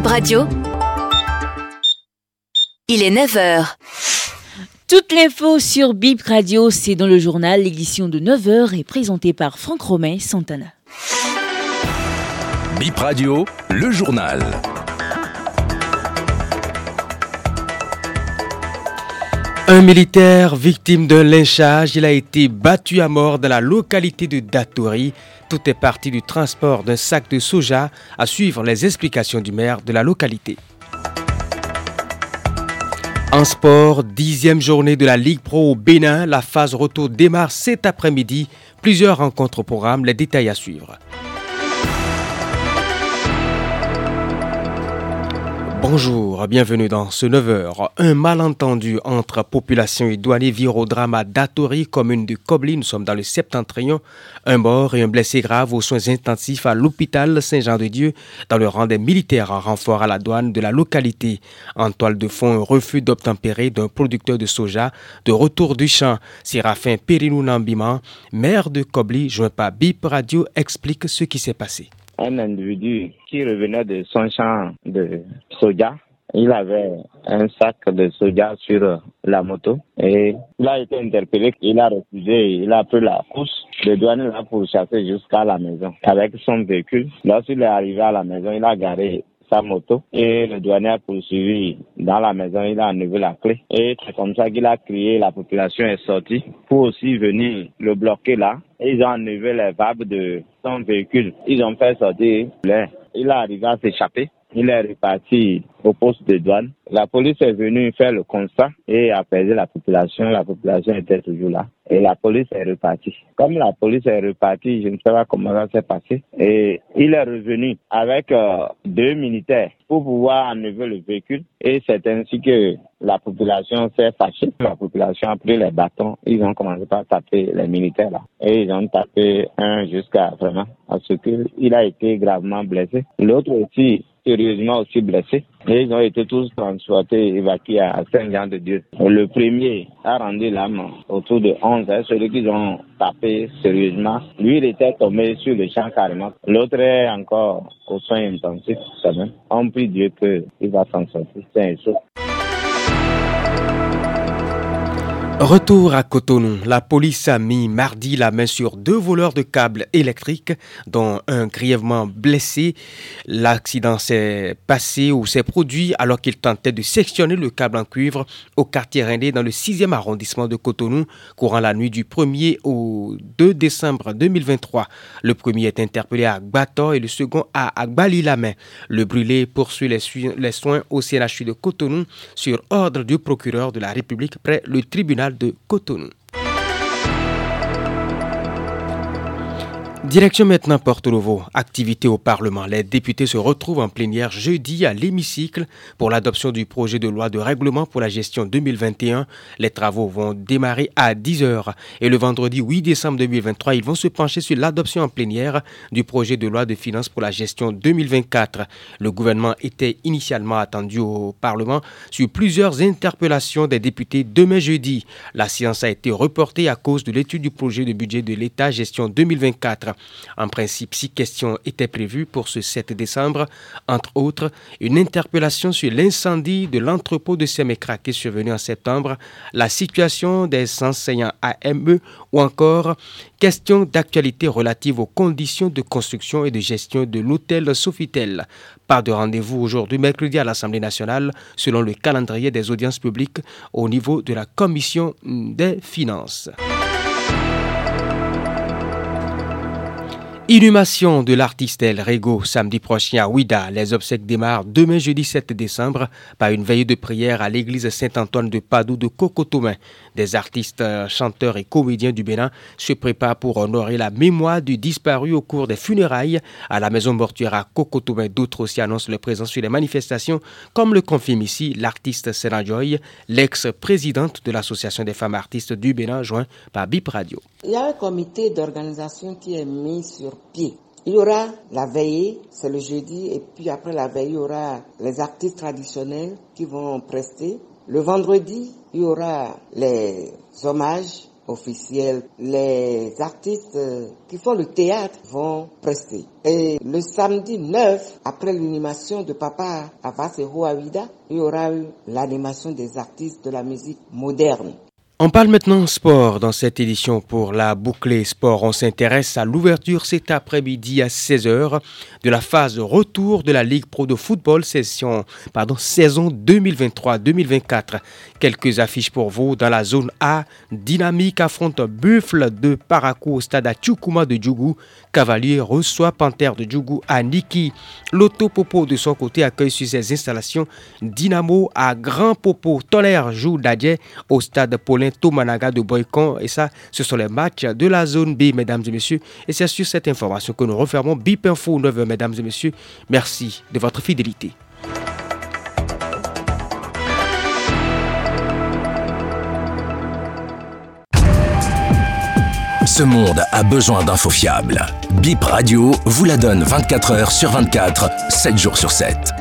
Bib Radio. Il est 9h. Toute l'info sur Bip Radio, c'est dans le journal. L'édition de 9h est présentée par Franck Romain Santana. Bip Radio, le journal. Un militaire victime d'un lynchage, il a été battu à mort dans la localité de Datori. Tout est parti du transport d'un sac de soja à suivre les explications du maire de la localité. En sport, dixième journée de la Ligue Pro au Bénin, la phase retour démarre cet après-midi. Plusieurs rencontres au programme, les détails à suivre. Bonjour, bienvenue dans ce 9h. Un malentendu entre population et douaniers vire au drame à Datori, commune de Kobli. Nous sommes dans le septentrion. Un mort et un blessé grave aux soins intensifs à l'hôpital Saint-Jean-de-Dieu dans le rang des militaires en renfort à la douane de la localité. En toile de fond, un refus d'obtempérer d'un producteur de soja de retour du champ. Séraphin Périnou Nambima, maire de Kobli, joint par BIP Radio, explique ce qui s'est passé un individu qui revenait de son champ de soja. Il avait un sac de soja sur la moto et il a été interpellé. Il a refusé, il a pris la course. Le douane l'a pourchassé jusqu'à la maison avec son véhicule. Lorsqu'il est arrivé à la maison, il a garé sa moto et le douanier a poursuivi dans la maison, il a enlevé la clé et c'est comme ça qu'il a crié, la population est sortie pour aussi venir le bloquer là. Ils ont enlevé les vagues de son véhicule. Ils ont fait sortir l'air. Il est arrivé à s'échapper. Il est reparti au poste de douane. La police est venue faire le constat et apaiser la population. La population était toujours là. Et la police est repartie. Comme la police est repartie, je ne sais pas comment ça s'est passé. Et il est revenu avec euh, deux militaires pour pouvoir enlever le véhicule. Et c'est ainsi que la population s'est fâchée. La population a pris les bâtons. Ils ont commencé par taper les militaires là. Et ils ont tapé un jusqu'à vraiment à ce qu'il a été gravement blessé. L'autre aussi sérieusement aussi blessés. Et ils ont été tous transportés, évacués à Saint-Jean-de-Dieu. Le premier a rendu l'âme autour de 11 heures. Celui qu'ils ont tapé sérieusement, lui, il était tombé sur le champ carrément. L'autre est encore aux soins intensifs quand même. On prie Dieu qu'il va s'en sortir. C'est. Retour à Cotonou. La police a mis mardi la main sur deux voleurs de câbles électriques, dont un grièvement blessé. L'accident s'est passé ou s'est produit alors qu'il tentait de sectionner le câble en cuivre au quartier Rindé dans le 6e arrondissement de Cotonou, courant la nuit du 1er au 2 décembre 2023. Le premier est interpellé à Gbator et le second à Agbali-la-Main. Le brûlé poursuit les, les soins au CNHU de Cotonou sur ordre du procureur de la République près le tribunal de Cotonou. Direction maintenant Porto Novo, activité au Parlement. Les députés se retrouvent en plénière jeudi à l'hémicycle pour l'adoption du projet de loi de règlement pour la gestion 2021. Les travaux vont démarrer à 10 heures et le vendredi 8 décembre 2023, ils vont se pencher sur l'adoption en plénière du projet de loi de finances pour la gestion 2024. Le gouvernement était initialement attendu au Parlement sur plusieurs interpellations des députés demain jeudi. La séance a été reportée à cause de l'étude du projet de budget de l'État gestion 2024. En principe, six questions étaient prévues pour ce 7 décembre, entre autres une interpellation sur l'incendie de l'entrepôt de Semekraké survenu en septembre, la situation des enseignants AME ou encore questions d'actualité relatives aux conditions de construction et de gestion de l'hôtel Sofitel. Pas de rendez-vous aujourd'hui, mercredi, à l'Assemblée nationale, selon le calendrier des audiences publiques au niveau de la Commission des finances. Inhumation de l'artiste El Rego samedi prochain à Ouida. Les obsèques démarrent demain jeudi 7 décembre par une veillée de prière à l'église Saint-Antoine de Padoue de Cocotomain. Des artistes, euh, chanteurs et comédiens du Bénin se préparent pour honorer la mémoire du disparu au cours des funérailles à la maison mortuaire à Cocotomain. D'autres aussi annoncent leur présence sur les manifestations, comme le confirme ici l'artiste Sena Joy, l'ex-présidente de l'Association des femmes artistes du Bénin, joint par BIP Radio. Il y a un comité d'organisation qui est mis sur pied. Il y aura la veillée, c'est le jeudi, et puis après la veillée, il y aura les artistes traditionnels qui vont prester. Le vendredi, il y aura les hommages officielle, les artistes euh, qui font le théâtre vont prester. Et le samedi 9, après l'animation de Papa Avasero Awida, il y aura eu l'animation des artistes de la musique moderne. On parle maintenant sport dans cette édition pour la bouclée sport. On s'intéresse à l'ouverture cet après-midi à 16h de la phase retour de la Ligue Pro de football session, pardon, saison 2023-2024. Quelques affiches pour vous dans la zone A. Dynamique affronte Buffle de Parakou au stade à de Djougou. Cavalier reçoit Panthère de Djougou à Niki. Loto Popo de son côté accueille sur ses installations Dynamo à Grand Popo. Tolère joue d'Adjet au stade Paulin Tomanaga de Boycon. Et ça, ce sont les matchs de la zone B, mesdames et messieurs. Et c'est sur cette information que nous refermons BIP Info 9, mesdames et messieurs. Merci de votre fidélité. Ce monde a besoin d'infos fiables. BIP Radio vous la donne 24 heures sur 24, 7 jours sur 7.